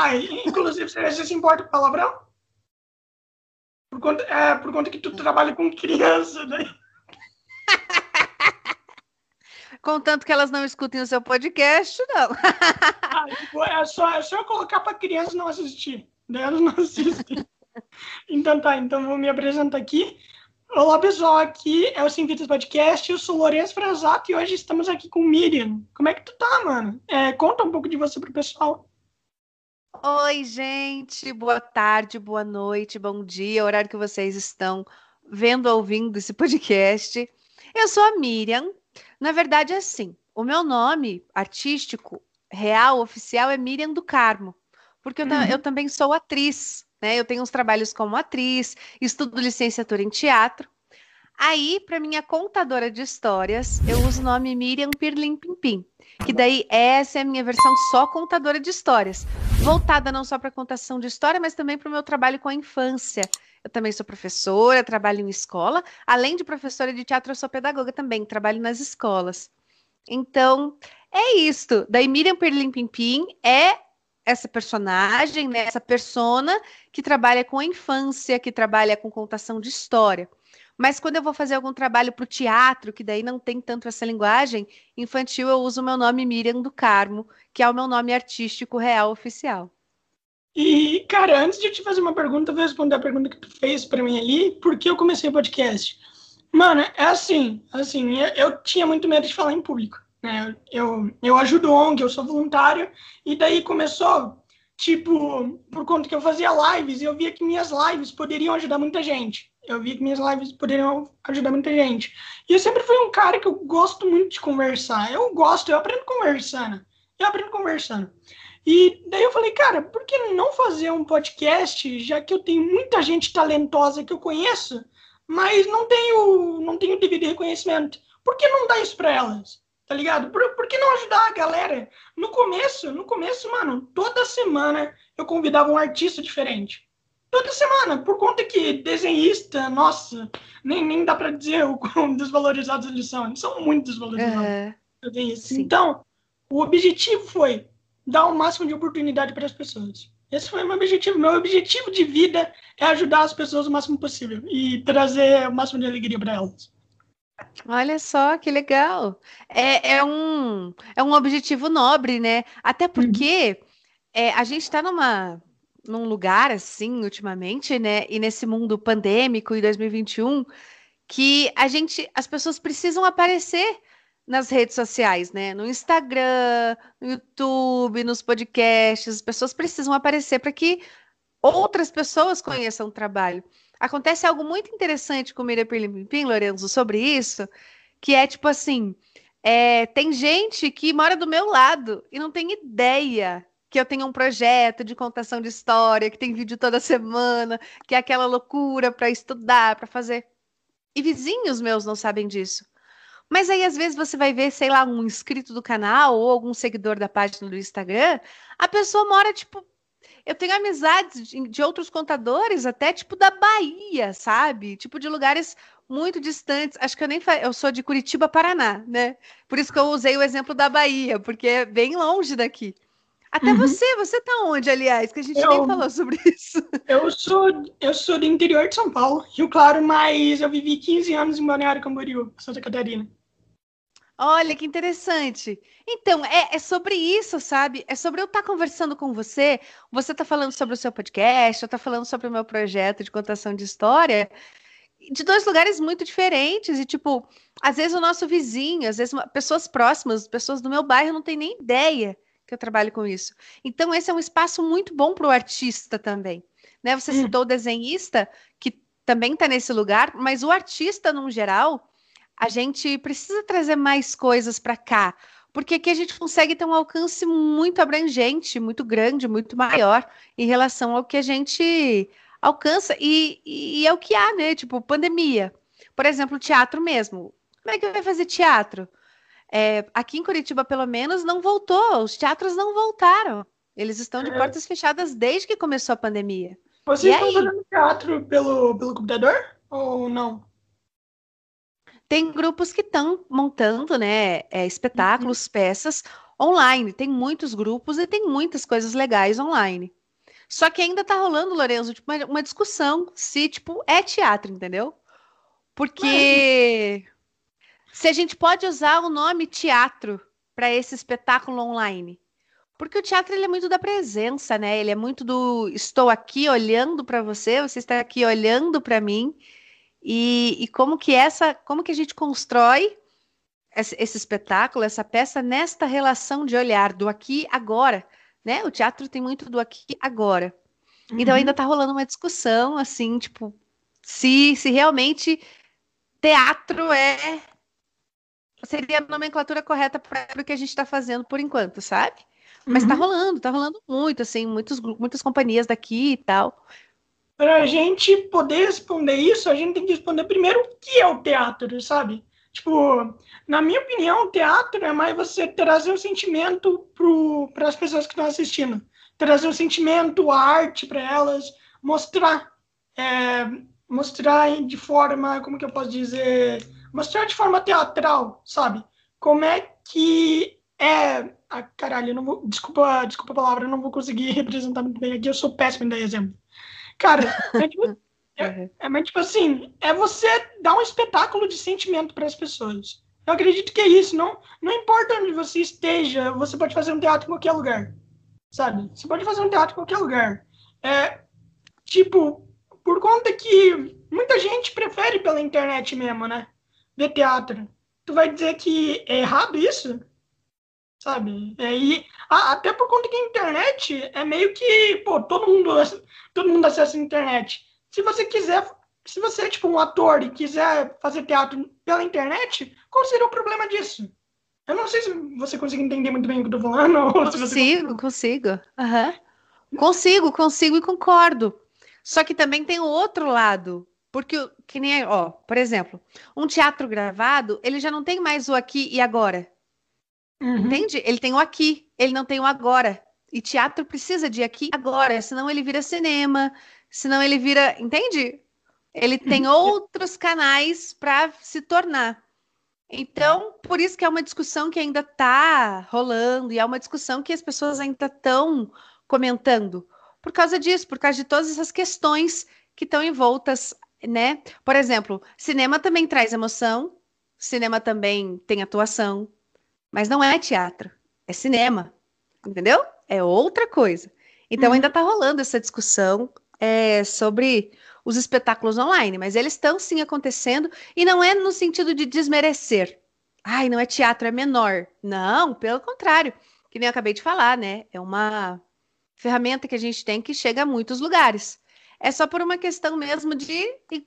Ah, inclusive, você se importa com palavrão? Por conta, é, por conta que tu trabalha com criança, né? Contanto que elas não escutem o seu podcast, não. ah, tipo, é, só, é só colocar para criança não assistir. Daí elas não assistem. então tá, então vou me apresentar aqui. Olá pessoal, aqui é o Sem Podcast, eu sou Lourenço Frasato e hoje estamos aqui com Miriam. Como é que tu tá, mano? É, conta um pouco de você pro pessoal. Oi, gente, boa tarde, boa noite, bom dia, horário que vocês estão vendo ou ouvindo esse podcast. Eu sou a Miriam. Na verdade, é assim: o meu nome artístico, real, oficial, é Miriam do Carmo, porque eu, uhum. eu também sou atriz. Né? Eu tenho uns trabalhos como atriz, estudo licenciatura em teatro. Aí, para minha contadora de histórias, eu uso o nome Miriam Pirlim Pimpim, que daí essa é a minha versão só contadora de histórias, voltada não só para contação de história, mas também para o meu trabalho com a infância. Eu também sou professora, trabalho em escola, além de professora de teatro, eu sou pedagoga também, trabalho nas escolas. Então, é isto. Daí Miriam Pirlim Pimpim é essa personagem, né, essa persona que trabalha com a infância, que trabalha com contação de história. Mas quando eu vou fazer algum trabalho para o teatro, que daí não tem tanto essa linguagem infantil, eu uso o meu nome Miriam do Carmo, que é o meu nome artístico real oficial. E, cara, antes de eu te fazer uma pergunta, eu vou responder a pergunta que tu fez para mim ali, por que eu comecei o podcast? Mano, é assim, assim, eu, eu tinha muito medo de falar em público. Né? Eu, eu ajudo ONG, eu sou voluntário, e daí começou, tipo, por conta que eu fazia lives, e eu via que minhas lives poderiam ajudar muita gente. Eu via que minhas lives poderiam ajudar muita gente. E eu sempre fui um cara que eu gosto muito de conversar. Eu gosto, eu aprendo conversando. Eu aprendo conversando. E daí eu falei, cara, por que não fazer um podcast, já que eu tenho muita gente talentosa que eu conheço, mas não tenho, não tenho devido reconhecimento? Por que não dar isso para elas? tá ligado? Por, por que não ajudar a galera? No começo, no começo, mano, toda semana eu convidava um artista diferente. Toda semana, por conta que desenhista, nossa, nem, nem dá pra dizer o quão desvalorizados eles são. Eles são muito desvalorizados. Então, o objetivo foi dar o máximo de oportunidade para as pessoas. Esse foi o meu objetivo. Meu objetivo de vida é ajudar as pessoas o máximo possível e trazer o máximo de alegria para elas. Olha só que legal. É, é, um, é um objetivo nobre, né? Até uhum. porque é, a gente está numa num lugar assim ultimamente, né? E nesse mundo pandêmico em 2021, que a gente, as pessoas precisam aparecer nas redes sociais, né? No Instagram, no YouTube, nos podcasts, as pessoas precisam aparecer para que outras pessoas conheçam o trabalho. Acontece algo muito interessante com Miriam Pimpim, Lorenzo, sobre isso, que é tipo assim: é, tem gente que mora do meu lado e não tem ideia que eu tenho um projeto de contação de história, que tem vídeo toda semana, que é aquela loucura para estudar, para fazer. E vizinhos meus não sabem disso. Mas aí, às vezes, você vai ver, sei lá, um inscrito do canal ou algum seguidor da página do Instagram, a pessoa mora, tipo, eu tenho amizades de, de outros contadores, até tipo da Bahia, sabe? Tipo de lugares muito distantes. Acho que eu nem eu sou de Curitiba, Paraná, né? Por isso que eu usei o exemplo da Bahia, porque é bem longe daqui. Até uhum. você, você tá onde, aliás? Que a gente eu, nem falou sobre isso. Eu sou, eu sou do interior de São Paulo, Rio Claro, mas eu vivi 15 anos em Balneário Camboriú, Santa Catarina. Olha que interessante. Então, é, é, sobre isso, sabe? É sobre eu estar tá conversando com você. Você está falando sobre o seu podcast, eu estou falando sobre o meu projeto de contação de história, de dois lugares muito diferentes. E, tipo, às vezes o nosso vizinho, às vezes pessoas próximas, pessoas do meu bairro não têm nem ideia que eu trabalho com isso. Então, esse é um espaço muito bom para o artista também. Né? Você hum. citou o desenhista, que também está nesse lugar, mas o artista, no geral a gente precisa trazer mais coisas para cá, porque aqui a gente consegue ter um alcance muito abrangente, muito grande, muito maior em relação ao que a gente alcança e, e, e é o que há, né? Tipo, pandemia. Por exemplo, teatro mesmo. Como é que vai fazer teatro? É, aqui em Curitiba, pelo menos, não voltou. Os teatros não voltaram. Eles estão de é. portas fechadas desde que começou a pandemia. Vocês estão fazendo teatro pelo, pelo computador ou não? Tem grupos que estão montando, né, é, espetáculos, uhum. peças, online. Tem muitos grupos e tem muitas coisas legais online. Só que ainda tá rolando, Lorenzo, tipo, uma, uma discussão se, tipo, é teatro, entendeu? Porque Mas... se a gente pode usar o nome teatro para esse espetáculo online. Porque o teatro ele é muito da presença, né? Ele é muito do estou aqui olhando para você, você está aqui olhando para mim. E, e, como que essa, como que a gente constrói esse, esse, espetáculo, essa peça nesta relação de olhar do aqui agora, né? O teatro tem muito do aqui agora. Uhum. Então ainda está rolando uma discussão assim, tipo, se se realmente teatro é seria a nomenclatura correta para o que a gente está fazendo por enquanto, sabe? Mas está uhum. rolando, está rolando muito, assim, muitos, muitas companhias daqui e tal. Para a gente poder responder isso, a gente tem que responder primeiro o que é o teatro, sabe? Tipo, na minha opinião, o teatro é mais você trazer o sentimento para as pessoas que estão assistindo. Trazer o sentimento, a arte para elas, mostrar. É, mostrar de forma, como que eu posso dizer? Mostrar de forma teatral, sabe? Como é que é. Ah, caralho, não vou. Desculpa, desculpa a palavra, eu não vou conseguir representar muito bem aqui, eu sou péssimo em dar exemplo. Cara, é tipo, é, é, mas tipo assim, é você dar um espetáculo de sentimento para as pessoas. Eu acredito que é isso. Não, não importa onde você esteja, você pode fazer um teatro em qualquer lugar. Sabe? Você pode fazer um teatro em qualquer lugar. É, tipo, por conta que muita gente prefere pela internet mesmo, né? Ver teatro. Tu vai dizer que é errado isso? Sabe? É, e, até por conta que a internet é meio que, pô, todo mundo todo mundo acessa a internet. Se você quiser, se você é tipo um ator e quiser fazer teatro pela internet, qual seria o problema disso? Eu não sei se você consegue entender muito bem o que eu tô falando. Consigo, consigo. Uhum. Consigo, consigo e concordo. Só que também tem o outro lado. Porque, que nem, ó, por exemplo, um teatro gravado, ele já não tem mais o aqui e agora. Uhum. Entende? Ele tem o aqui, ele não tem o agora. E teatro precisa de aqui agora, senão ele vira cinema, senão ele vira, entende? Ele tem uhum. outros canais para se tornar. Então, por isso que é uma discussão que ainda está rolando e é uma discussão que as pessoas ainda estão comentando. Por causa disso, por causa de todas essas questões que estão envoltas, né? Por exemplo, cinema também traz emoção, cinema também tem atuação, mas não é teatro, é cinema, entendeu? é outra coisa. Então, uhum. ainda está rolando essa discussão é, sobre os espetáculos online, mas eles estão sim acontecendo e não é no sentido de desmerecer. Ai, não é teatro, é menor. Não, pelo contrário, que nem eu acabei de falar, né? É uma ferramenta que a gente tem que chega a muitos lugares. É só por uma questão mesmo de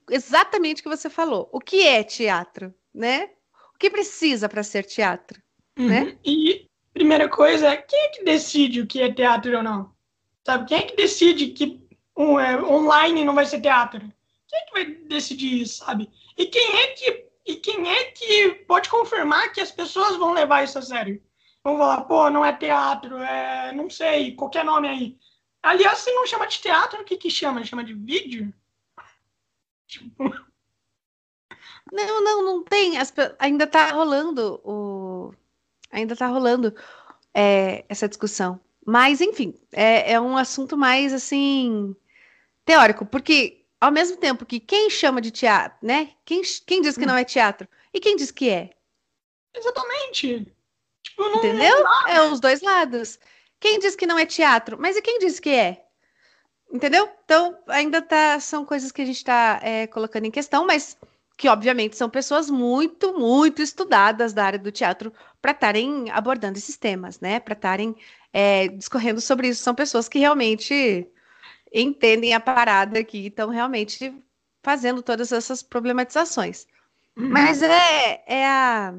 exatamente o que você falou. O que é teatro, né? O que precisa para ser teatro, uhum. né? E primeira coisa é quem é que decide o que é teatro ou não? Sabe? Quem é que decide que um, é, online não vai ser teatro? Quem é que vai decidir isso, sabe? E quem é que e quem é que pode confirmar que as pessoas vão levar isso a sério? Vão falar, pô, não é teatro, é não sei, qualquer nome aí. Aliás, se não chama de teatro, o que que chama? Chama de vídeo? Tipo... Não, não, não tem. As, ainda tá rolando o ainda está rolando é, essa discussão. Mas, enfim, é, é, um assunto mais assim teórico, porque ao mesmo tempo que quem chama de teatro, né? Quem, quem diz que não é teatro e quem diz que é? Exatamente. Tipo, não, Entendeu? Não é os dois lados. Quem diz que não é teatro, mas e quem diz que é? Entendeu? Então, ainda tá, são coisas que a gente está é, colocando em questão, mas que obviamente são pessoas muito, muito estudadas da área do teatro para estarem abordando esses temas, né? Para estarem é, discorrendo sobre isso. São pessoas que realmente entendem a parada aqui, estão realmente fazendo todas essas problematizações. Uhum. Mas é, é, a,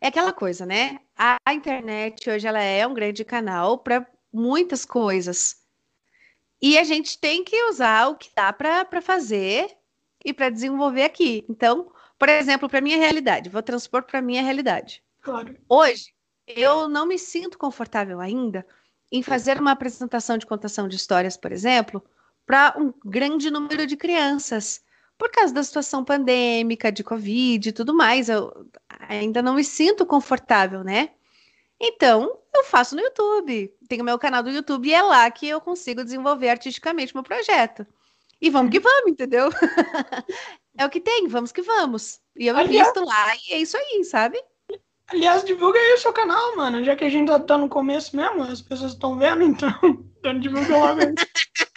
é aquela coisa, né? A, internet hoje ela é um grande canal para muitas coisas. E a gente tem que usar o que dá para fazer e para desenvolver aqui. Então, por exemplo, para minha realidade, vou transpor para minha realidade. Claro. Hoje, eu não me sinto confortável ainda em fazer uma apresentação de contação de histórias, por exemplo, para um grande número de crianças. Por causa da situação pandêmica, de Covid e tudo mais, eu ainda não me sinto confortável, né? Então, eu faço no YouTube. Tenho meu canal do YouTube e é lá que eu consigo desenvolver artisticamente meu projeto. E vamos que vamos, entendeu? é o que tem, vamos que vamos. E eu Aliás, invisto lá e é isso aí, sabe? Aliás, divulga aí o seu canal, mano. Já que a gente tá no começo mesmo, as pessoas estão vendo, então, então divulga logo aí.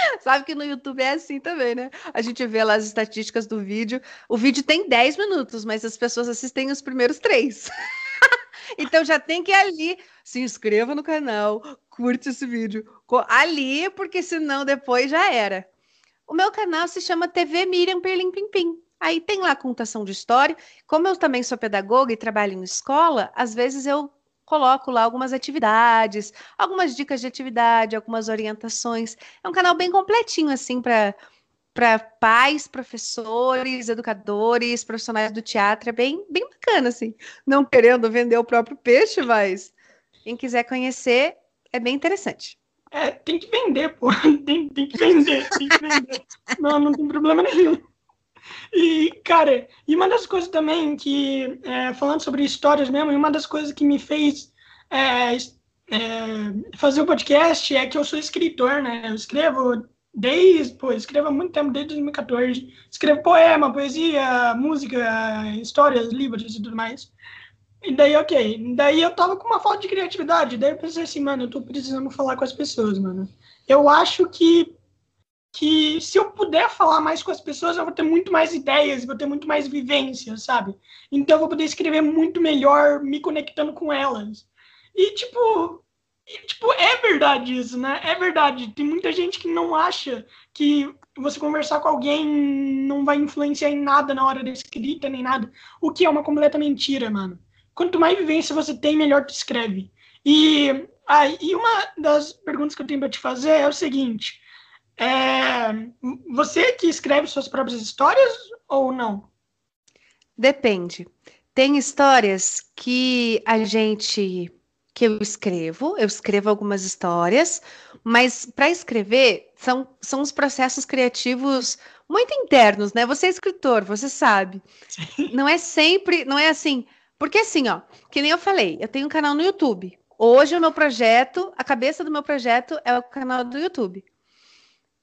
Sabe que no YouTube é assim também, né? A gente vê lá as estatísticas do vídeo. O vídeo tem 10 minutos, mas as pessoas assistem os primeiros três. então já tem que ir ali, se inscreva no canal, curte esse vídeo. Ali, porque senão depois já era. O meu canal se chama TV Miriam Perlim Pim Pim. Aí tem lá contação de história. Como eu também sou pedagoga e trabalho em escola, às vezes eu coloco lá algumas atividades, algumas dicas de atividade, algumas orientações. É um canal bem completinho, assim, para para pais, professores, educadores, profissionais do teatro, é bem, bem bacana, assim. Não querendo vender o próprio peixe, mas quem quiser conhecer, é bem interessante. É, tem que vender, pô. Tem, tem que vender, tem que vender. Não, não tem problema nenhum. E, cara, e uma das coisas também que, é, falando sobre histórias mesmo, uma das coisas que me fez é, é, fazer o podcast é que eu sou escritor, né? Eu escrevo desde, pô, escrevo há muito tempo, desde 2014. Escrevo poema, poesia, música, histórias, livros e tudo mais. E daí, ok. Daí eu tava com uma falta de criatividade. Daí eu pensei assim, mano, eu tô precisando falar com as pessoas, mano. Eu acho que que se eu puder falar mais com as pessoas, eu vou ter muito mais ideias, vou ter muito mais vivências, sabe? Então eu vou poder escrever muito melhor me conectando com elas. E tipo, e, tipo, é verdade isso, né? É verdade. Tem muita gente que não acha que você conversar com alguém não vai influenciar em nada na hora da escrita, nem nada. O que é uma completa mentira, mano. Quanto mais vivência você tem, melhor tu escreve. E, ah, e uma das perguntas que eu tenho para te fazer é o seguinte é, você que escreve suas próprias histórias ou não? Depende. Tem histórias que a gente que eu escrevo, eu escrevo algumas histórias, mas para escrever são, são os processos criativos muito internos, né? Você é escritor, você sabe. Sim. Não é sempre, não é assim, porque assim, ó, que nem eu falei, eu tenho um canal no YouTube. Hoje o meu projeto, a cabeça do meu projeto é o canal do YouTube.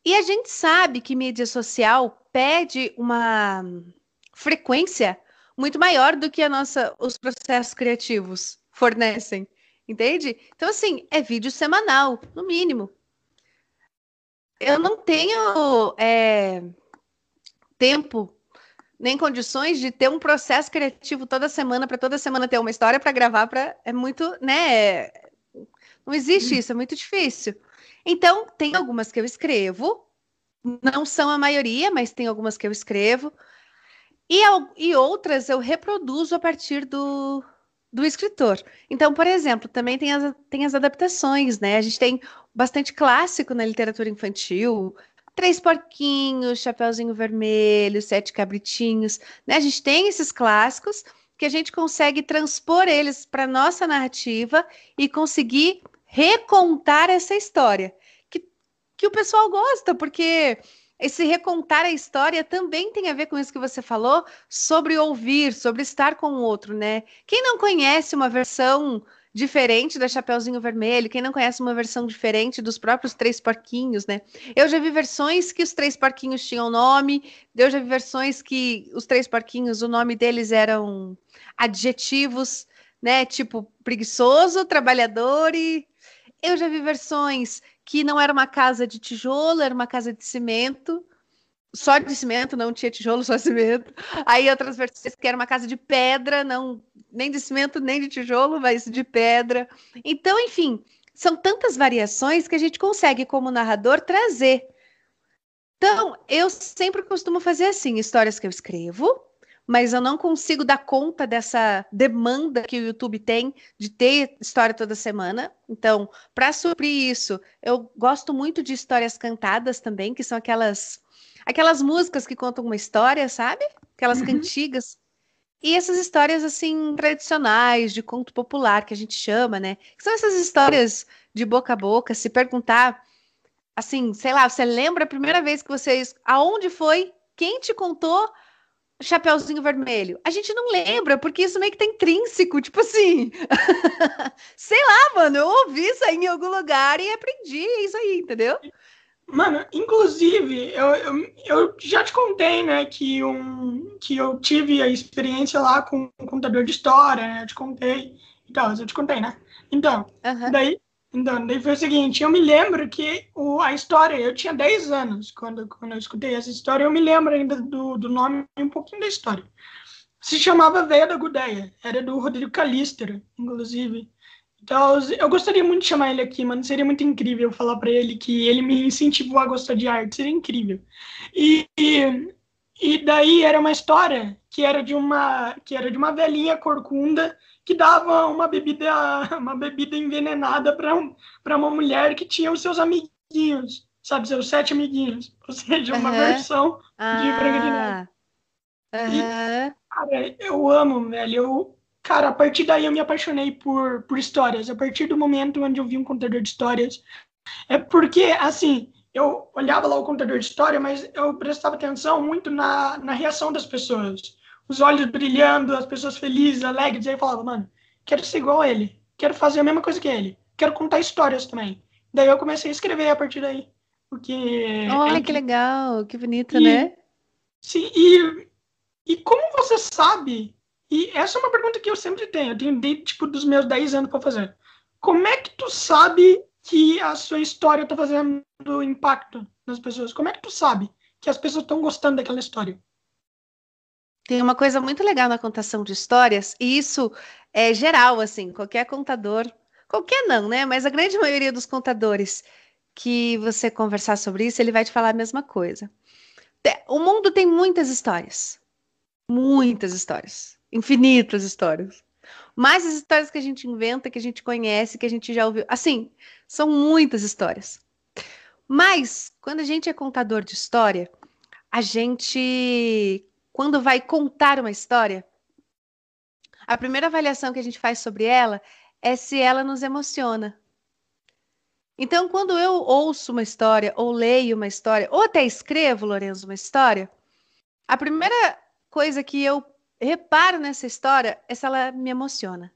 E a gente sabe que mídia social pede uma frequência muito maior do que a nossa, os processos criativos fornecem, entende? Então, assim, é vídeo semanal, no mínimo. Eu não tenho é, tempo nem condições de ter um processo criativo toda semana para toda semana ter uma história para gravar para é muito, né? Não existe hum. isso, é muito difícil. Então, tem algumas que eu escrevo, não são a maioria, mas tem algumas que eu escrevo, e, e outras eu reproduzo a partir do, do escritor. Então, por exemplo, também tem as, tem as adaptações, né? A gente tem bastante clássico na literatura infantil, Três Porquinhos, Chapeuzinho Vermelho, Sete Cabritinhos, né? A gente tem esses clássicos que a gente consegue transpor eles para nossa narrativa e conseguir recontar essa história, que, que o pessoal gosta, porque esse recontar a história também tem a ver com isso que você falou, sobre ouvir, sobre estar com o outro, né? Quem não conhece uma versão diferente da Chapeuzinho Vermelho, quem não conhece uma versão diferente dos próprios Três Porquinhos, né? Eu já vi versões que os Três Porquinhos tinham nome, eu já vi versões que os Três Porquinhos, o nome deles eram adjetivos, né? Tipo preguiçoso, trabalhador e eu já vi versões que não era uma casa de tijolo, era uma casa de cimento. Só de cimento, não tinha tijolo, só cimento. Aí outras versões que era uma casa de pedra, não nem de cimento, nem de tijolo, mas de pedra. Então, enfim, são tantas variações que a gente consegue, como narrador, trazer. Então, eu sempre costumo fazer assim: histórias que eu escrevo, mas eu não consigo dar conta dessa demanda que o YouTube tem de ter história toda semana. Então, para suprir isso, eu gosto muito de histórias cantadas também, que são aquelas aquelas músicas que contam uma história, sabe? Aquelas uhum. cantigas. E essas histórias assim tradicionais de conto popular que a gente chama, né? Que são essas histórias de boca a boca, se perguntar assim, sei lá, você lembra a primeira vez que vocês aonde foi? Quem te contou? Chapeuzinho Vermelho? A gente não lembra, porque isso meio que tá intrínseco, tipo assim. Sei lá, mano, eu ouvi isso aí em algum lugar e aprendi isso aí, entendeu? Mano, inclusive, eu, eu, eu, já te contei, né, que, um, que eu tive a experiência lá com um contador de história, né? Eu te contei. Então, eu te contei, né? Então, uhum. daí, então, daí foi o seguinte, eu me lembro que o, a história, eu tinha 10 anos quando, quando eu escutei essa história, eu me lembro ainda do, do nome um pouquinho da história. Se chamava Veia da Gudeia, era do Rodrigo Calíster, inclusive. Então, eu gostaria muito de chamar ele aqui, mano. Seria muito incrível falar para ele que ele me incentivou a gostar de arte. Seria incrível. E, e, e, daí era uma história que era de uma que era de uma velhinha corcunda que dava uma bebida uma bebida envenenada para uma mulher que tinha os seus amiguinhos, sabe, seus sete amiguinhos. Ou seja, uma uhum. versão ah. de Branca de Neve. Uhum. E, cara, eu amo, velho. Eu Cara, a partir daí eu me apaixonei por, por histórias. A partir do momento onde eu vi um contador de histórias. É porque, assim, eu olhava lá o contador de história, mas eu prestava atenção muito na, na reação das pessoas. Os olhos brilhando, as pessoas felizes, alegres. E aí eu falava, mano, quero ser igual a ele. Quero fazer a mesma coisa que ele. Quero contar histórias também. Daí eu comecei a escrever a partir daí. Porque. Olha, é que legal, que bonito, e, né? Sim, e, e como você sabe e essa é uma pergunta que eu sempre tenho. Eu tenho desde, tipo, dos meus 10 anos para fazer. Como é que tu sabe que a sua história está fazendo impacto nas pessoas? Como é que tu sabe que as pessoas estão gostando daquela história? Tem uma coisa muito legal na contação de histórias, e isso é geral, assim, qualquer contador, qualquer não, né? Mas a grande maioria dos contadores que você conversar sobre isso, ele vai te falar a mesma coisa. O mundo tem muitas histórias. Muitas histórias infinitas histórias. Mais as histórias que a gente inventa, que a gente conhece, que a gente já ouviu. Assim, são muitas histórias. Mas, quando a gente é contador de história, a gente, quando vai contar uma história, a primeira avaliação que a gente faz sobre ela é se ela nos emociona. Então, quando eu ouço uma história, ou leio uma história, ou até escrevo, Lorenzo, uma história, a primeira coisa que eu reparo nessa história é se ela me emociona.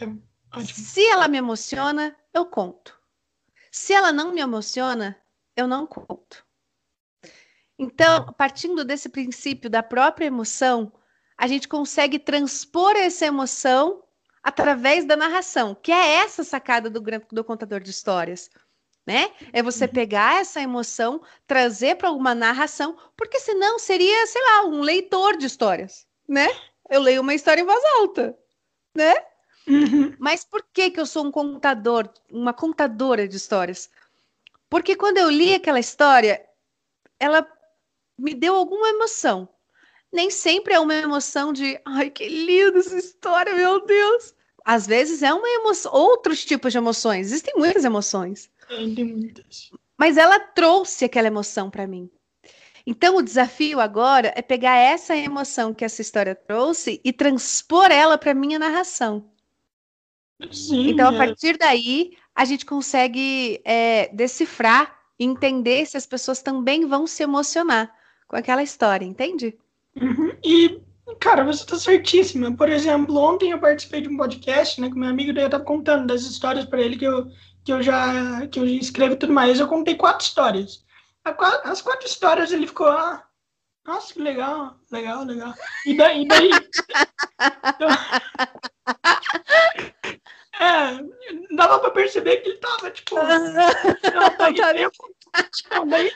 É, se ela me emociona, eu conto. Se ela não me emociona, eu não conto. Então, partindo desse princípio da própria emoção, a gente consegue transpor essa emoção através da narração, que é essa sacada do, do contador de histórias né? É você uhum. pegar essa emoção, trazer para uma narração, porque senão seria, sei lá, um leitor de histórias, né? Eu leio uma história em voz alta, né? Uhum. Mas por que que eu sou um contador, uma contadora de histórias? Porque quando eu li aquela história, ela me deu alguma emoção. Nem sempre é uma emoção de, ai, que linda essa história, meu Deus. Às vezes é uma emoção, outros tipos de emoções. Existem muitas emoções. Tem muitas. Mas ela trouxe aquela emoção para mim. Então, o desafio agora é pegar essa emoção que essa história trouxe e transpor ela para minha narração. Sim, então, a é. partir daí, a gente consegue é, decifrar, entender se as pessoas também vão se emocionar com aquela história, entende? Uhum. E, cara, você está certíssima. Por exemplo, ontem eu participei de um podcast, né, com meu amigo, daí eu estava contando das histórias para ele que eu que eu já que eu escrevo e tudo mais. Eu contei quatro histórias. As quatro histórias ele ficou, ah, nossa, que legal, legal, legal. E daí, daí então, é, dava pra perceber que ele tava, tipo. não, daí, eu, daí,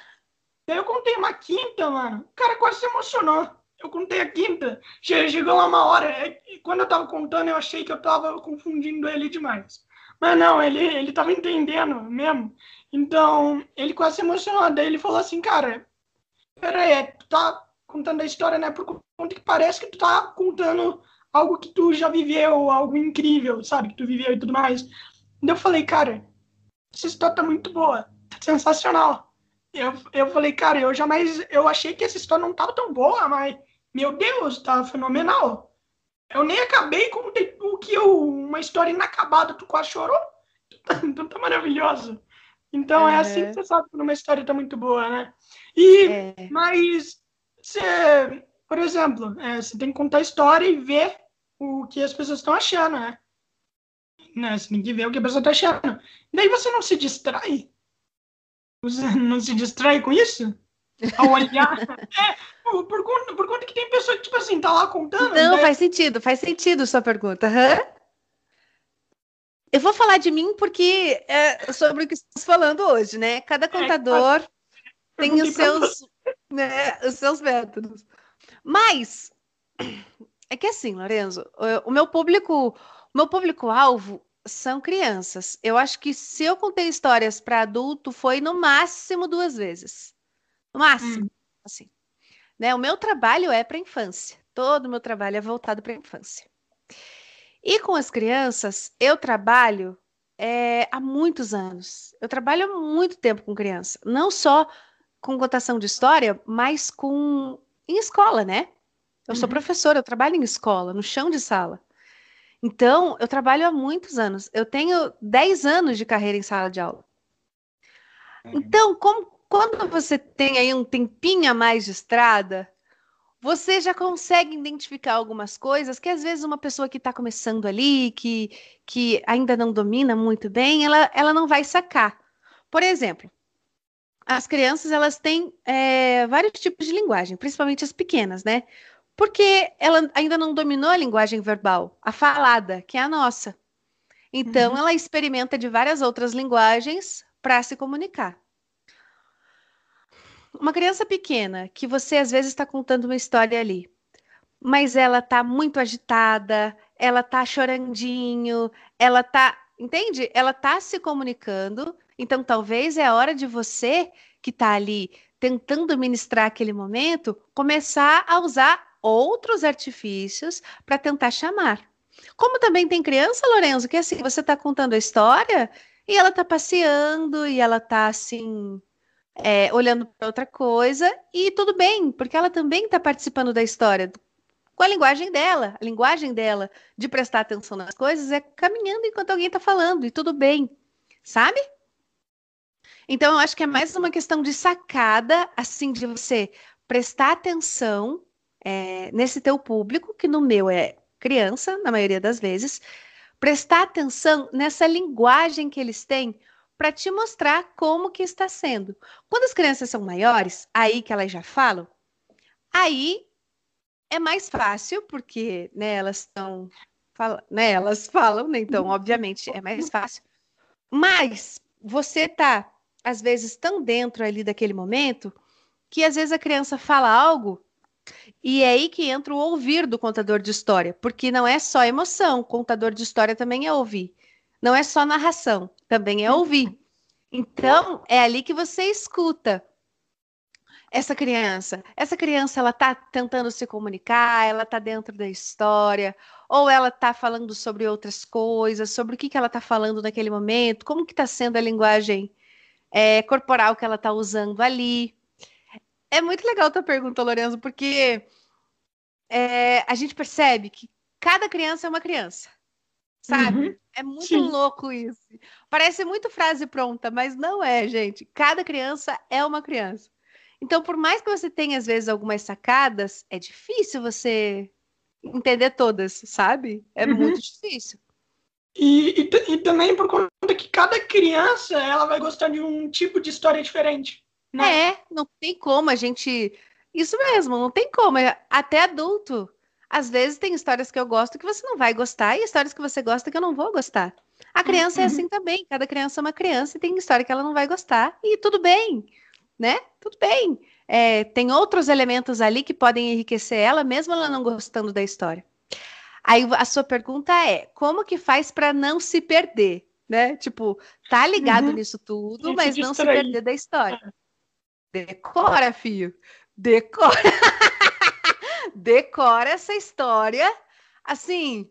eu contei uma quinta, mano. O cara quase se emocionou. Eu contei a quinta. Chegou lá uma hora. É, quando eu tava contando, eu achei que eu tava confundindo ele demais. Mas não, ele, ele tava entendendo mesmo. Então, ele quase se emocionou. Daí ele falou assim, cara, peraí, é, tu tá contando a história, né? Por conta que parece que tu tá contando algo que tu já viveu, algo incrível, sabe? Que tu viveu e tudo mais. Daí eu falei, cara, essa história tá muito boa, tá sensacional. Eu, eu falei, cara, eu jamais, eu achei que essa história não tava tão boa, mas, meu Deus, tá fenomenal. Eu nem acabei com o que eu, uma história inacabada, tu quase chorou. Então tá maravilhoso. Então é assim que você sabe quando uma história tá muito boa, né? E, é. mas você, por exemplo, é, você tem que contar a história e ver o que as pessoas estão achando, né? né? Você tem que ver o que a pessoa está achando. Daí você não se distrai? Você não se distrai com isso? Ao olhar? é, por, conta, por conta que tem pessoa que, tipo assim, tá lá contando. Não, né? faz sentido, faz sentido sua pergunta. Uhum. Eu vou falar de mim porque é sobre o que estamos falando hoje, né? Cada é, contador é, tem os seus, né, os seus métodos. Mas é que assim, Lorenzo, o meu público, o meu público-alvo são crianças. Eu acho que se eu contei histórias para adulto, foi no máximo duas vezes. No máximo, hum. assim. Né? O meu trabalho é para infância. Todo o meu trabalho é voltado para infância. E com as crianças, eu trabalho é, há muitos anos. Eu trabalho há muito tempo com criança. Não só com contação de história, mas com em escola, né? Eu sou uhum. professora, eu trabalho em escola, no chão de sala. Então, eu trabalho há muitos anos. Eu tenho 10 anos de carreira em sala de aula. Uhum. Então, como, quando você tem aí um tempinho a mais de estrada, você já consegue identificar algumas coisas que às vezes uma pessoa que está começando ali, que, que ainda não domina muito bem, ela, ela não vai sacar. Por exemplo, as crianças elas têm é, vários tipos de linguagem, principalmente as pequenas, né? Porque ela ainda não dominou a linguagem verbal, a falada, que é a nossa. Então, uhum. ela experimenta de várias outras linguagens para se comunicar. Uma criança pequena, que você às vezes está contando uma história ali, mas ela está muito agitada, ela está chorandinho, ela está, entende? Ela está se comunicando. Então, talvez é a hora de você que está ali tentando ministrar aquele momento, começar a usar outros artifícios para tentar chamar. Como também tem criança, Lorenzo, que assim, você está contando a história e ela está passeando e ela está assim, é, olhando para outra coisa, e tudo bem, porque ela também está participando da história com a linguagem dela. A linguagem dela de prestar atenção nas coisas é caminhando enquanto alguém está falando, e tudo bem, sabe? Então, eu acho que é mais uma questão de sacada, assim, de você prestar atenção é, nesse teu público, que no meu é criança, na maioria das vezes, prestar atenção nessa linguagem que eles têm para te mostrar como que está sendo. Quando as crianças são maiores, aí que elas já falam, aí é mais fácil, porque né, elas estão. Né, elas falam, né, então, obviamente, é mais fácil. Mas você tá, às vezes, tão dentro ali daquele momento que às vezes a criança fala algo e é aí que entra o ouvir do contador de história, porque não é só emoção, contador de história também é ouvir. Não é só narração, também é ouvir. Então, é ali que você escuta essa criança. Essa criança, ela está tentando se comunicar, ela está dentro da história, ou ela está falando sobre outras coisas, sobre o que, que ela está falando naquele momento, como que está sendo a linguagem é, corporal que ela está usando ali. É muito legal a tua pergunta, Lorenzo, porque é, a gente percebe que cada criança é uma criança. Sabe? Uhum. É muito Sim. louco isso. Parece muito frase pronta, mas não é, gente. Cada criança é uma criança. Então, por mais que você tenha, às vezes, algumas sacadas, é difícil você entender todas, sabe? É uhum. muito difícil. E, e, e, também por conta que cada criança ela vai gostar de um tipo de história diferente. Né? É, não tem como a gente. Isso mesmo, não tem como. É, até adulto. Às vezes tem histórias que eu gosto que você não vai gostar e histórias que você gosta que eu não vou gostar. A criança é uhum. é assim também. Cada criança é uma criança e tem história que ela não vai gostar e tudo bem, né? Tudo bem. É, tem outros elementos ali que podem enriquecer ela, mesmo ela não gostando da história. Aí a sua pergunta é: como que faz para não se perder, né? Tipo, tá ligado uhum. nisso tudo, mas não se perder da história. Decora, filho. Decora. Decora essa história. Assim,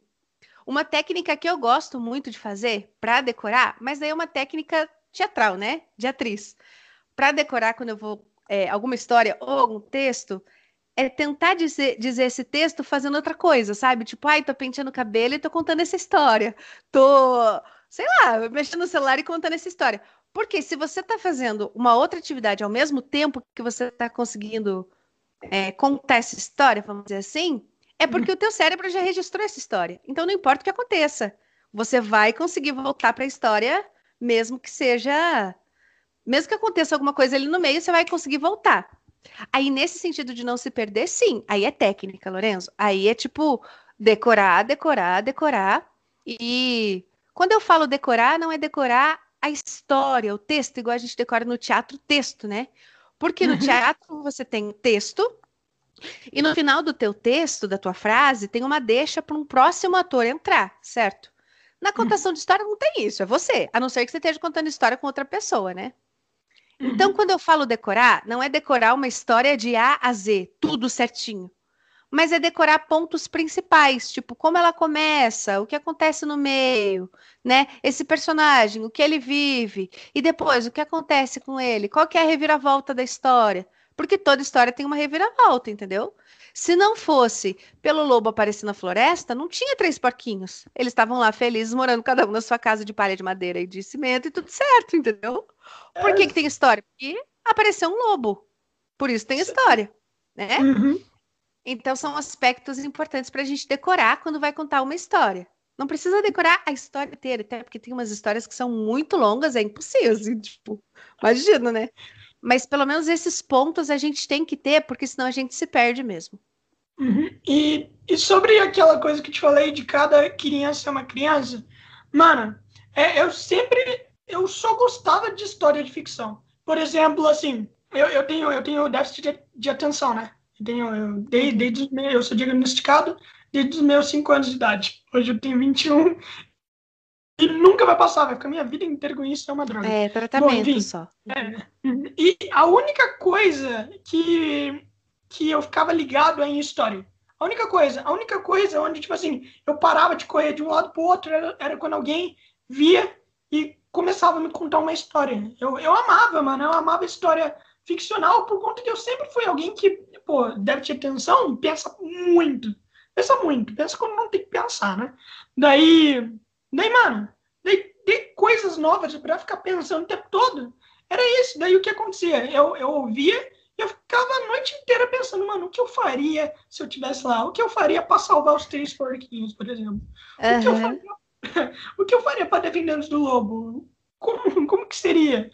uma técnica que eu gosto muito de fazer para decorar, mas daí é uma técnica teatral, né? De atriz. Para decorar, quando eu vou é, alguma história ou algum texto, é tentar dizer, dizer esse texto fazendo outra coisa, sabe? Tipo, ai, tô penteando o cabelo e tô contando essa história. Tô, sei lá, mexendo no celular e contando essa história. Porque se você está fazendo uma outra atividade ao mesmo tempo que você está conseguindo é, contar essa história, vamos dizer assim, é uhum. porque o teu cérebro já registrou essa história. Então não importa o que aconteça, você vai conseguir voltar para a história, mesmo que seja, mesmo que aconteça alguma coisa ali no meio, você vai conseguir voltar. Aí nesse sentido de não se perder, sim, aí é técnica, Lorenzo. Aí é tipo decorar, decorar, decorar. E quando eu falo decorar, não é decorar a história, o texto, igual a gente decora no teatro, texto, né? Porque no uhum. teatro você tem texto, e no final do teu texto, da tua frase, tem uma deixa para um próximo ator entrar, certo? Na contação de história não tem isso, é você, a não ser que você esteja contando história com outra pessoa, né? Então, uhum. quando eu falo decorar, não é decorar uma história de A a Z, tudo certinho mas é decorar pontos principais, tipo como ela começa, o que acontece no meio, né? Esse personagem, o que ele vive, e depois o que acontece com ele, qual que é a reviravolta da história. Porque toda história tem uma reviravolta, entendeu? Se não fosse pelo lobo aparecer na floresta, não tinha três porquinhos. Eles estavam lá felizes, morando cada um na sua casa de palha de madeira e de cimento e tudo certo, entendeu? Por que, que tem história? Porque apareceu um lobo. Por isso tem história, né? Uhum. Então, são aspectos importantes para a gente decorar quando vai contar uma história. Não precisa decorar a história inteira, até porque tem umas histórias que são muito longas, é impossível, assim, tipo, imagina, né? Mas pelo menos esses pontos a gente tem que ter, porque senão a gente se perde mesmo. Uhum. E, e sobre aquela coisa que te falei de cada criança é uma criança, mano, é, eu sempre, eu só gostava de história de ficção. Por exemplo, assim, eu, eu tenho eu tenho déficit de, de atenção, né? Eu, tenho, eu, desde, desde meus, eu sou diagnosticado desde os meus 5 anos de idade. Hoje eu tenho 21 e nunca vai passar, vai ficar minha vida inteira com isso, é uma droga. É, tratamento Bom, enfim, só. É, e a única coisa que, que eu ficava ligado é em história. A única coisa, a única coisa onde, tipo assim, eu parava de correr de um lado pro outro era, era quando alguém via e começava a me contar uma história. Eu, eu amava, mano, eu amava história ficcional por conta que eu sempre fui alguém que, pô, deve ter atenção, pensa muito. Pensa muito, pensa quando não tem que pensar, né? Daí, daí, mano, daí, daí coisas novas pra ficar pensando o tempo todo. Era isso. Daí o que acontecia? Eu, eu ouvia e eu ficava a noite inteira pensando, mano, o que eu faria se eu tivesse lá? O que eu faria para salvar os três porquinhos, por exemplo? Uhum. O, que eu faria, o que eu faria para defender os do lobo? Como, como que seria?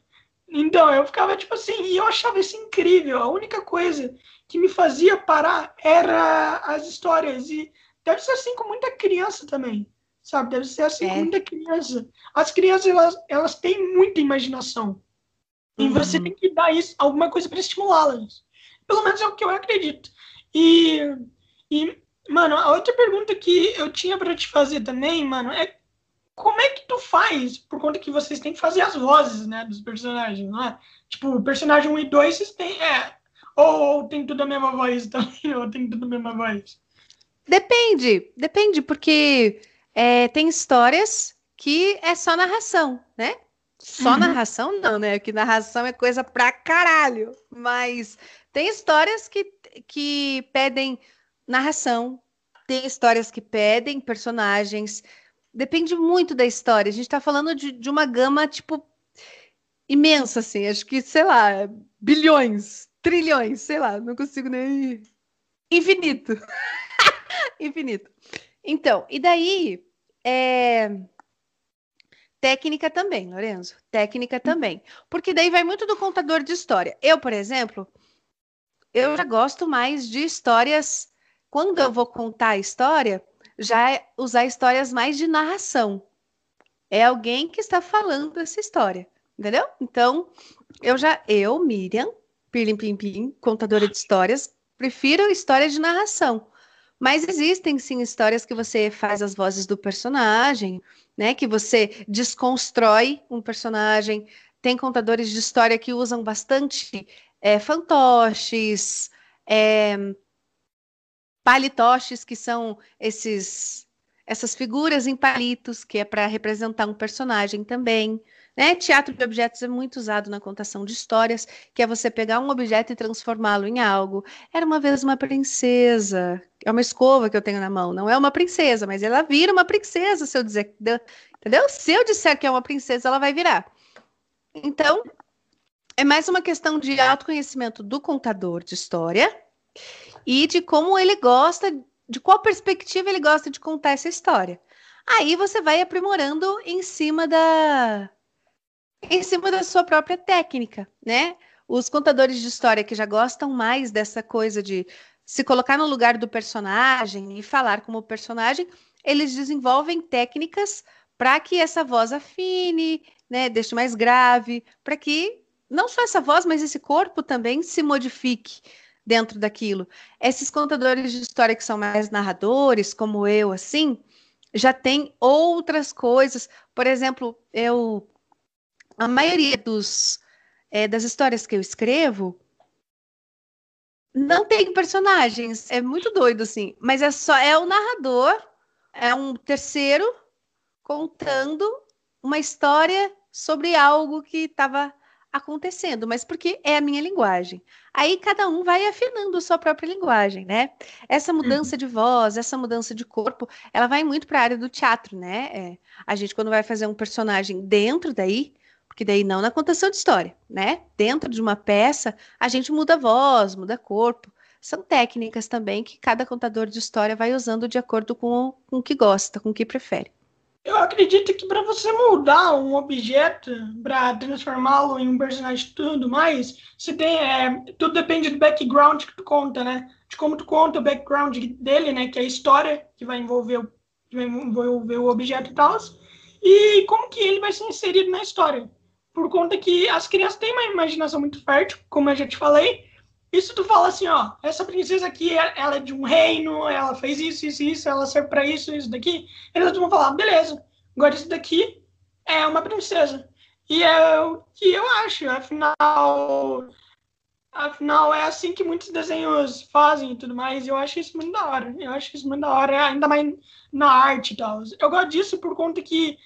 Então, eu ficava tipo assim, e eu achava isso incrível. A única coisa que me fazia parar era as histórias. E deve ser assim com muita criança também, sabe? Deve ser assim é. com muita criança. As crianças, elas, elas têm muita imaginação. E uhum. você tem que dar isso, alguma coisa para estimulá-las. Pelo menos é o que eu acredito. E, e, mano, a outra pergunta que eu tinha para te fazer também, mano, é como é que tu faz? Por conta que vocês têm que fazer as vozes, né, dos personagens, não é? Tipo, personagem 1 e 2, vocês têm, é, ou, ou tem tudo a mesma voz também, ou tem tudo a mesma voz? Depende, depende, porque é, tem histórias que é só narração, né? Só uhum. narração não, né? Que narração é coisa pra caralho. Mas tem histórias que, que pedem narração, tem histórias que pedem personagens, depende muito da história. A gente está falando de, de uma gama, tipo, imensa, assim. Acho que, sei lá, bilhões, trilhões, sei lá, não consigo nem. Infinito. Infinito. Então, e daí. É... Técnica também, Lorenzo. Técnica também. Porque daí vai muito do contador de história. Eu, por exemplo, eu já gosto mais de histórias. Quando eu vou contar a história, já é usar histórias mais de narração. É alguém que está falando essa história, entendeu? Então, eu já, eu, Miriam, Pirlim Pim Pim, contadora de histórias, prefiro histórias de narração. Mas existem sim histórias que você faz as vozes do personagem, né? Que você desconstrói um personagem. Tem contadores de história que usam bastante é, fantoches, é, palitoches, que são esses essas figuras em palitos, que é para representar um personagem também. Né? Teatro de objetos é muito usado na contação de histórias, que é você pegar um objeto e transformá-lo em algo. Era uma vez uma princesa, é uma escova que eu tenho na mão, não é uma princesa, mas ela vira uma princesa se eu dizer, entendeu? Se eu disser que é uma princesa, ela vai virar. Então, é mais uma questão de autoconhecimento do contador de história e de como ele gosta, de qual perspectiva ele gosta de contar essa história. Aí você vai aprimorando em cima da em cima da sua própria técnica, né? Os contadores de história que já gostam mais dessa coisa de se colocar no lugar do personagem e falar como personagem, eles desenvolvem técnicas para que essa voz afine, né, deixe mais grave, para que não só essa voz, mas esse corpo também se modifique dentro daquilo. Esses contadores de história que são mais narradores, como eu, assim, já tem outras coisas. Por exemplo, eu a maioria dos, é, das histórias que eu escrevo não tem personagens. É muito doido, assim. Mas é só é o narrador, é um terceiro contando uma história sobre algo que estava acontecendo, mas porque é a minha linguagem. Aí cada um vai afinando a sua própria linguagem, né? Essa mudança uhum. de voz, essa mudança de corpo, ela vai muito para a área do teatro, né? É, a gente quando vai fazer um personagem dentro daí, porque daí não na contação de história, né? Dentro de uma peça, a gente muda a voz, muda corpo. São técnicas também que cada contador de história vai usando de acordo com, com o que gosta, com o que prefere. Eu acredito que para você mudar um objeto, para transformá-lo em um personagem e tudo mais, você tem, é, tudo depende do background que tu conta, né? De como tu conta o background dele, né? Que é a história que vai envolver, que vai envolver o objeto e tal. E como que ele vai ser inserido na história. Por conta que as crianças têm uma imaginação muito fértil, como eu já te falei, e se tu fala assim, ó, essa princesa aqui, ela é de um reino, ela fez isso, isso, isso, ela serve para isso, isso daqui, eles vão falar, beleza, agora isso daqui é uma princesa. E é o que eu acho, afinal, afinal é assim que muitos desenhos fazem e tudo mais, e eu acho isso muito da hora. Eu acho isso muito da hora, ainda mais na arte e tal. Eu gosto disso por conta que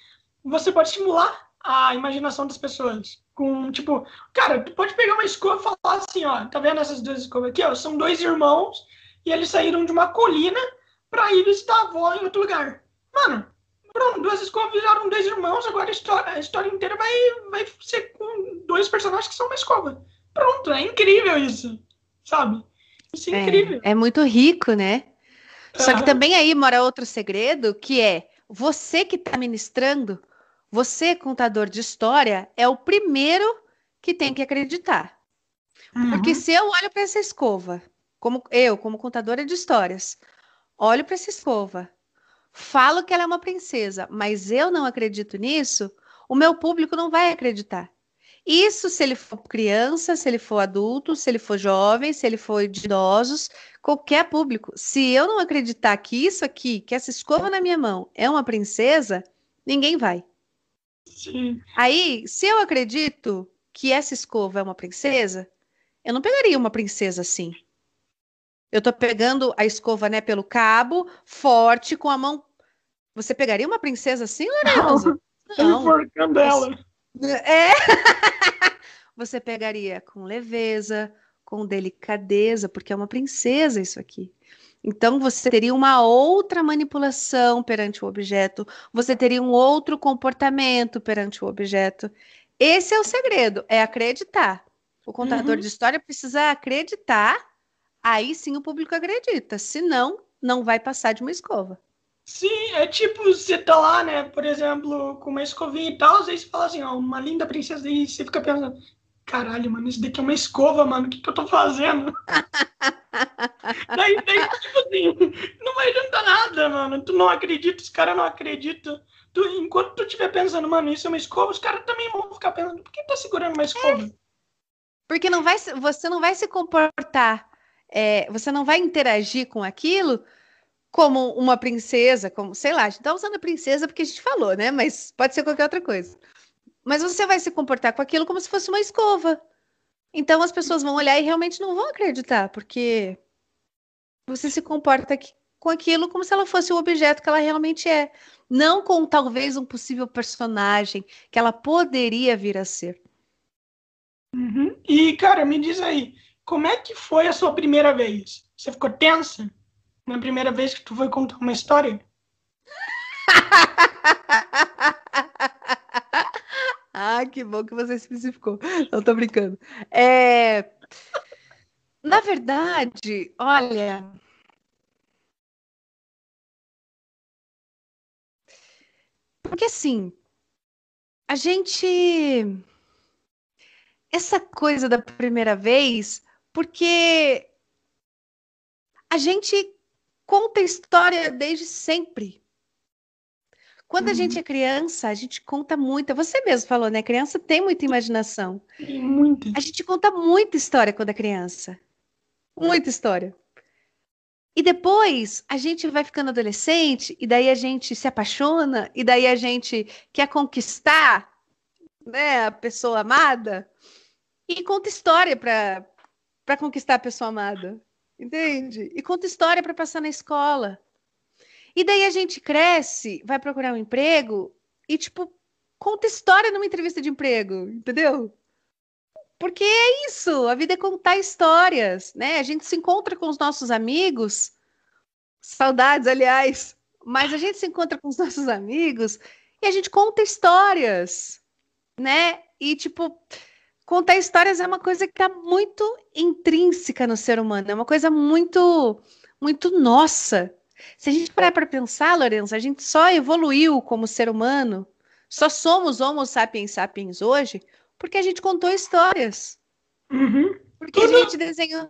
você pode estimular a imaginação das pessoas com, tipo, cara, tu pode pegar uma escova e falar assim, ó, tá vendo essas duas escovas aqui, ó? São dois irmãos e eles saíram de uma colina pra ir visitar a avó em outro lugar. Mano, pronto, duas escovas viraram dois irmãos, agora a história, a história inteira vai, vai ser com dois personagens que são uma escova. Pronto, é incrível isso, sabe? Isso é, é incrível. É muito rico, né? Só que também aí mora outro segredo, que é você que está ministrando você, contador de história, é o primeiro que tem que acreditar. Uhum. Porque se eu olho para essa escova, como eu, como contadora de histórias, olho para essa escova, falo que ela é uma princesa, mas eu não acredito nisso, o meu público não vai acreditar. Isso se ele for criança, se ele for adulto, se ele for jovem, se ele for de idosos, qualquer público. Se eu não acreditar que isso aqui, que essa escova na minha mão é uma princesa, ninguém vai. Sim. Aí, se eu acredito que essa escova é uma princesa, eu não pegaria uma princesa assim. Eu tô pegando a escova, né, pelo cabo, forte, com a mão. Você pegaria uma princesa assim, Lorenzo? Não. Enforcando ela. É. Você pegaria com leveza, com delicadeza, porque é uma princesa isso aqui. Então, você teria uma outra manipulação perante o objeto, você teria um outro comportamento perante o objeto. Esse é o segredo, é acreditar. O contador uhum. de história precisa acreditar, aí sim o público acredita, senão, não vai passar de uma escova. Sim, é tipo, você tá lá, né, por exemplo, com uma escovinha e tal, às vezes fala assim, ó, uma linda princesa, e você fica pensando, caralho, mano, isso daqui é uma escova, mano, o que, que eu tô fazendo? daí, daí, tipo assim, não vai adiantar nada, mano. Tu não acredita, os caras não acreditam. Tu, enquanto tu estiver pensando, mano, isso é uma escova, os caras também vão ficar pensando, por que tá segurando uma escova? É. Porque não vai, você não vai se comportar, é, você não vai interagir com aquilo como uma princesa, como, sei lá, a gente tá usando a princesa porque a gente falou, né? Mas pode ser qualquer outra coisa. Mas você vai se comportar com aquilo como se fosse uma escova. Então as pessoas vão olhar e realmente não vão acreditar, porque você se comporta com aquilo como se ela fosse o objeto que ela realmente é, não com talvez um possível personagem que ela poderia vir a ser. Uhum. E, cara, me diz aí, como é que foi a sua primeira vez? Você ficou tensa na primeira vez que tu foi contar uma história? Ah, que bom que você especificou. Não tô brincando. É... Na verdade, olha. Porque assim, a gente. Essa coisa da primeira vez, porque a gente conta história desde sempre. Quando a gente uhum. é criança, a gente conta muita. Você mesmo falou, né? criança tem muita imaginação. Muita. A gente conta muita história quando é criança. Muita história. E depois a gente vai ficando adolescente, e daí a gente se apaixona, e daí a gente quer conquistar né, a pessoa amada, e conta história para conquistar a pessoa amada. Entende? E conta história para passar na escola. E daí a gente cresce, vai procurar um emprego e, tipo, conta história numa entrevista de emprego, entendeu? Porque é isso, a vida é contar histórias, né? A gente se encontra com os nossos amigos, saudades, aliás, mas a gente se encontra com os nossos amigos e a gente conta histórias, né? E tipo, contar histórias é uma coisa que está muito intrínseca no ser humano, é uma coisa muito, muito nossa. Se a gente parar para pensar, Lourenço, a gente só evoluiu como ser humano, só somos Homo sapiens sapiens hoje porque a gente contou histórias. Uhum. Porque tudo, a gente desenhou.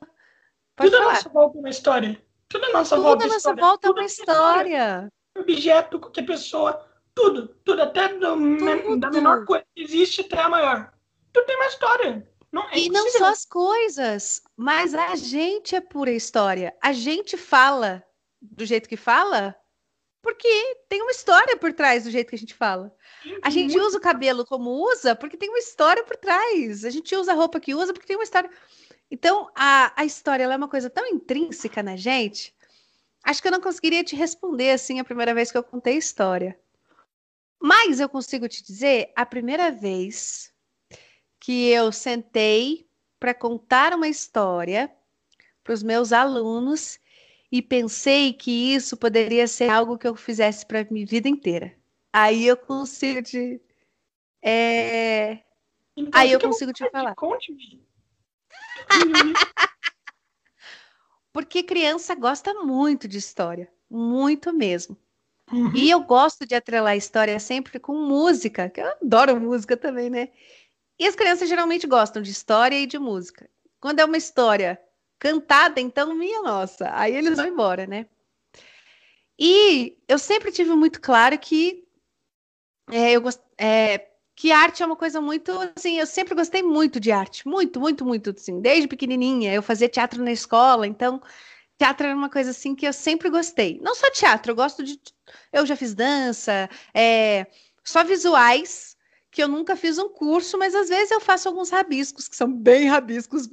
Pode tudo falar. a nossa volta é uma história. Tudo a nossa tudo volta é nossa volta é uma história. Objeto, qualquer pessoa, tudo, tudo, até do, tudo. da menor coisa que existe até a maior. Tudo tem uma história. Não, é e não só as coisas, mas a gente é pura história. A gente fala do jeito que fala porque tem uma história por trás do jeito que a gente fala. A gente usa o cabelo como usa porque tem uma história por trás. A gente usa a roupa que usa porque tem uma história. Então, a, a história é uma coisa tão intrínseca na gente. Acho que eu não conseguiria te responder assim a primeira vez que eu contei a história. Mas eu consigo te dizer a primeira vez que eu sentei para contar uma história para os meus alunos e pensei que isso poderia ser algo que eu fizesse para minha vida inteira. Aí eu consigo te. É... Então, Aí eu consigo te falar. Conte-me. Porque criança gosta muito de história, muito mesmo. Uhum. E eu gosto de atrelar história sempre com música, que eu adoro música também, né? E as crianças geralmente gostam de história e de música. Quando é uma história cantada, então, minha nossa, aí eles vão embora, né? E eu sempre tive muito claro que é, eu gost... é, que arte é uma coisa muito, assim, eu sempre gostei muito de arte, muito, muito, muito, assim, desde pequenininha, eu fazia teatro na escola, então teatro era uma coisa assim que eu sempre gostei. Não só teatro, eu gosto de, eu já fiz dança, é, só visuais, que eu nunca fiz um curso, mas às vezes eu faço alguns rabiscos, que são bem rabiscos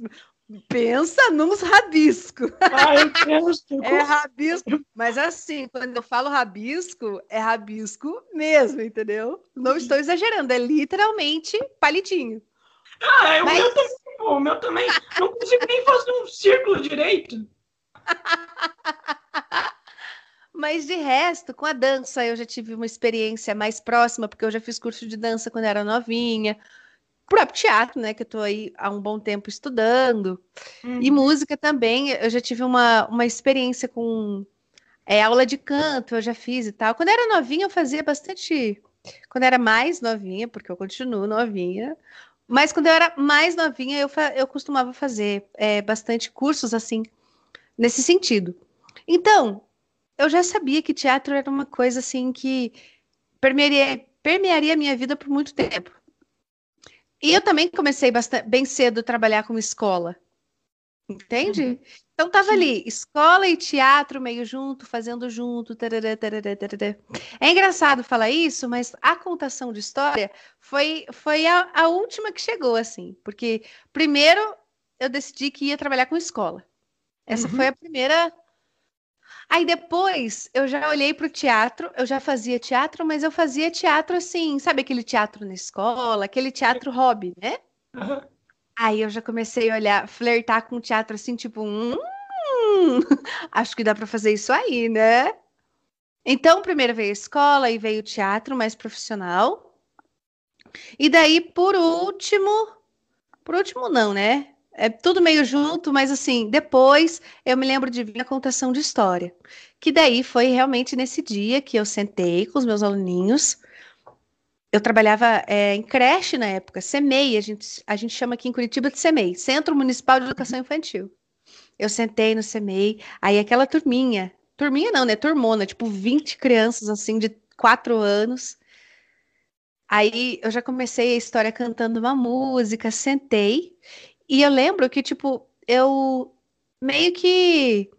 Pensa nos rabiscos. Ai, Deus, é rabisco, mas assim, quando eu falo rabisco, é rabisco mesmo, entendeu? Não estou exagerando, é literalmente palitinho. Ah, é, mas... o meu também, o meu também. Não consigo nem fazer um círculo direito. Mas de resto, com a dança, eu já tive uma experiência mais próxima, porque eu já fiz curso de dança quando era novinha próprio teatro, né? Que eu tô aí há um bom tempo estudando. Uhum. E música também, eu já tive uma, uma experiência com é, aula de canto, eu já fiz e tal. Quando eu era novinha, eu fazia bastante. Quando eu era mais novinha, porque eu continuo novinha, mas quando eu era mais novinha, eu, eu costumava fazer é, bastante cursos assim, nesse sentido. Então, eu já sabia que teatro era uma coisa assim que permearia, permearia a minha vida por muito tempo. E eu também comecei bastante, bem cedo a trabalhar com escola. Entende? Uhum. Então tava ali, escola e teatro meio junto, fazendo junto. Tarará, tarará, tarará. É engraçado falar isso, mas a contação de história foi, foi a, a, última que chegou, assim. Porque primeiro eu decidi que ia trabalhar com escola. Essa uhum. foi a primeira Aí depois eu já olhei para o teatro, eu já fazia teatro, mas eu fazia teatro assim, sabe aquele teatro na escola, aquele teatro hobby, né? Uhum. Aí eu já comecei a olhar, flertar com o teatro assim, tipo, hum, acho que dá para fazer isso aí, né? Então, primeiro veio a escola e veio o teatro mais profissional. E daí, por último, por último não, né? É tudo meio junto, mas assim, depois eu me lembro de vir a contação de história. Que daí foi realmente nesse dia que eu sentei com os meus aluninhos. Eu trabalhava é, em creche na época, CEMEI, a gente, a gente chama aqui em Curitiba de CEMEI, Centro Municipal de Educação Infantil. Eu sentei no CEMEI, aí aquela turminha, turminha não, né, turmona, tipo 20 crianças assim de 4 anos. Aí eu já comecei a história cantando uma música, sentei e eu lembro que, tipo, eu meio que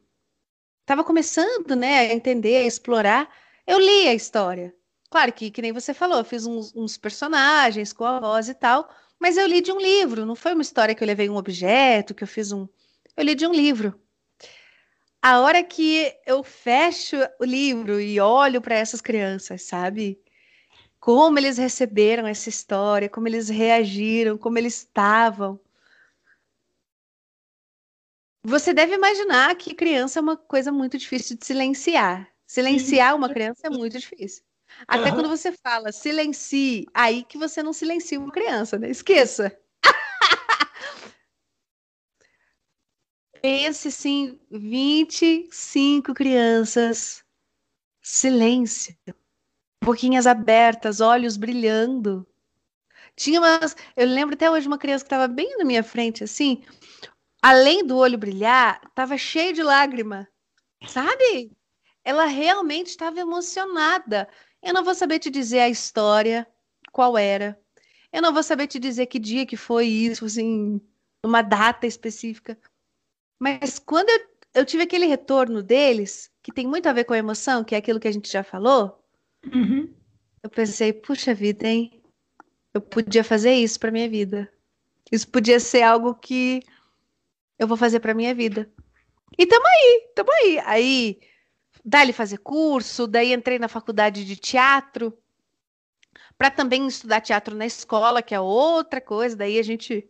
estava começando, né, a entender, a explorar. Eu li a história. Claro que, que nem você falou, eu fiz uns, uns, personagens com a voz e tal, mas eu li de um livro, não foi uma história que eu levei um objeto, que eu fiz um. Eu li de um livro. A hora que eu fecho o livro e olho para essas crianças, sabe? Como eles receberam essa história, como eles reagiram, como eles estavam. Você deve imaginar que criança é uma coisa muito difícil de silenciar. Silenciar uma criança é muito difícil. Até uhum. quando você fala silencie, aí que você não silencia uma criança, né? Esqueça. Pense sim, 25 crianças, silêncio, boquinhas abertas, olhos brilhando. Tinha umas. Eu lembro até hoje uma criança que estava bem na minha frente, assim, além do olho brilhar, estava cheio de lágrima, sabe? Ela realmente estava emocionada. Eu não vou saber te dizer a história, qual era. Eu não vou saber te dizer que dia que foi isso, assim, uma data específica. Mas quando eu, eu tive aquele retorno deles, que tem muito a ver com a emoção, que é aquilo que a gente já falou, uhum. eu pensei, puxa vida, hein? Eu podia fazer isso para minha vida. Isso podia ser algo que eu vou fazer para minha vida. E tamo aí, tamo aí. Aí, dali fazer curso, daí entrei na faculdade de teatro, para também estudar teatro na escola, que é outra coisa. Daí a gente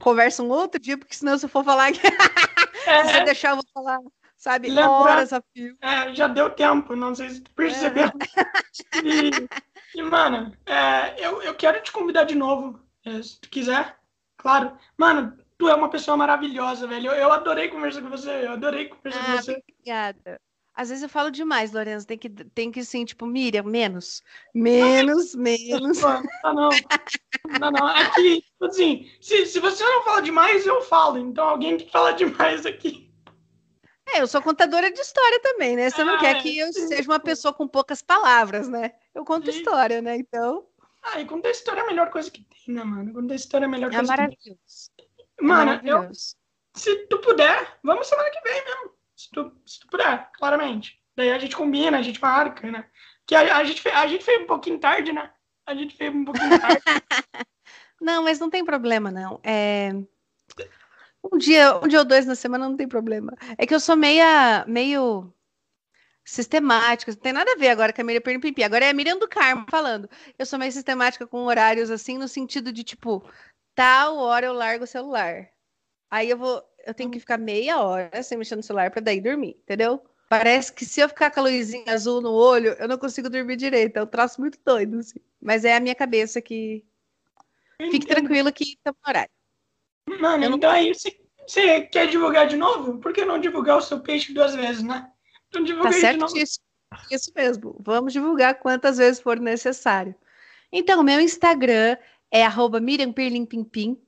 conversa um outro dia, porque senão se eu for falar é. se você deixar eu vou falar, sabe, Lembra... horas a fio. É, já deu tempo, não sei se tu percebeu. É. E, e, mano, é, eu, eu quero te convidar de novo, é, se tu quiser, claro. Mano, Tu é uma pessoa maravilhosa, velho. Eu, eu adorei conversar com você. Eu adorei conversar ah, com você. Obrigada. Às vezes eu falo demais, Lorenzo. Tem que, tem que sim, tipo, Miriam, menos. Menos, menos. Não, não, não. Não, não. Aqui, assim, se, se você não fala demais, eu falo. Então alguém que fala demais aqui. É, eu sou contadora de história também, né? Você ah, não quer é, que eu sim. seja uma pessoa com poucas palavras, né? Eu conto sim. história, né? Então. Ah, e contar história é a melhor coisa que tem, né, mano? Contar história é a melhor é coisa maravilhoso. que tem. Mano, eu, se tu puder, vamos semana que vem mesmo. Se tu, se tu puder, claramente. Daí a gente combina, a gente marca, né? Que a, a, gente, a gente fez um pouquinho tarde, né? A gente fez um pouquinho tarde. não, mas não tem problema, não. É... Um dia, um dia ou dois na semana não tem problema. É que eu sou meia, meio sistemática, não tem nada a ver agora com a Miriam Pernipipi. Agora é a Miriam do Carmo falando. Eu sou meio sistemática com horários assim, no sentido de tipo, tal hora eu largo o celular. Aí eu vou, eu tenho que ficar meia hora sem mexer no celular para daí dormir, entendeu? Parece que se eu ficar com a luzinha azul no olho, eu não consigo dormir direito. É um traço muito doido, assim. Mas é a minha cabeça que. Fique tranquilo que estamos no horário. Mano, não... então aí você, quer divulgar de novo? Por que não divulgar o seu peixe duas vezes, né? Então divulga tá certo Isso, isso mesmo. Vamos divulgar quantas vezes for necessário. Então, meu Instagram é arroba Miriam Pimpim.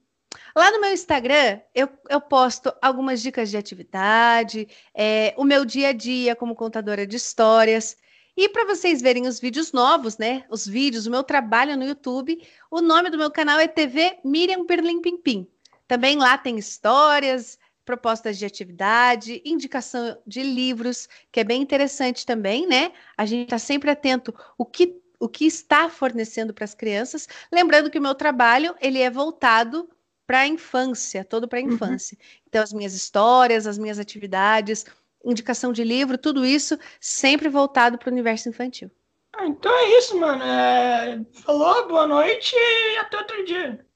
Lá no meu Instagram, eu, eu posto algumas dicas de atividade, é, o meu dia a dia como contadora de histórias. E para vocês verem os vídeos novos, né? Os vídeos, o meu trabalho no YouTube, o nome do meu canal é TV Miriam Pirlim Pimpim. Também lá tem histórias, propostas de atividade, indicação de livros, que é bem interessante também, né? A gente está sempre atento o que o que está fornecendo para as crianças. Lembrando que o meu trabalho ele é voltado para a infância, todo para a uhum. infância. Uhum. Então, as minhas histórias, as minhas atividades, indicação de livro, tudo isso sempre voltado para o universo infantil. Ah, então é isso, mano. É... Falou, boa noite e até outro dia.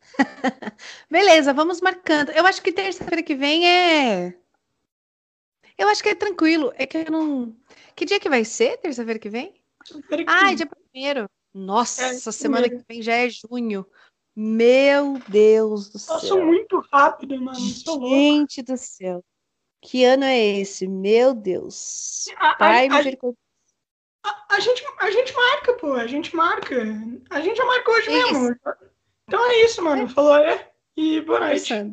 Beleza, vamos marcando. Eu acho que terça-feira que vem é. Eu acho que é tranquilo. É que eu não. Que dia que vai ser terça-feira que vem? Ah, dia primeiro. Nossa, é, semana primeiro. que vem já é junho. Meu Deus do céu. Passou muito rápido, mano. Gente do céu. Que ano é esse? Meu Deus. A, Pai, a, a, a, gente, a gente marca, pô. A gente marca. A gente já marcou hoje isso. mesmo. Então é isso, mano. Falou é. E boa noite.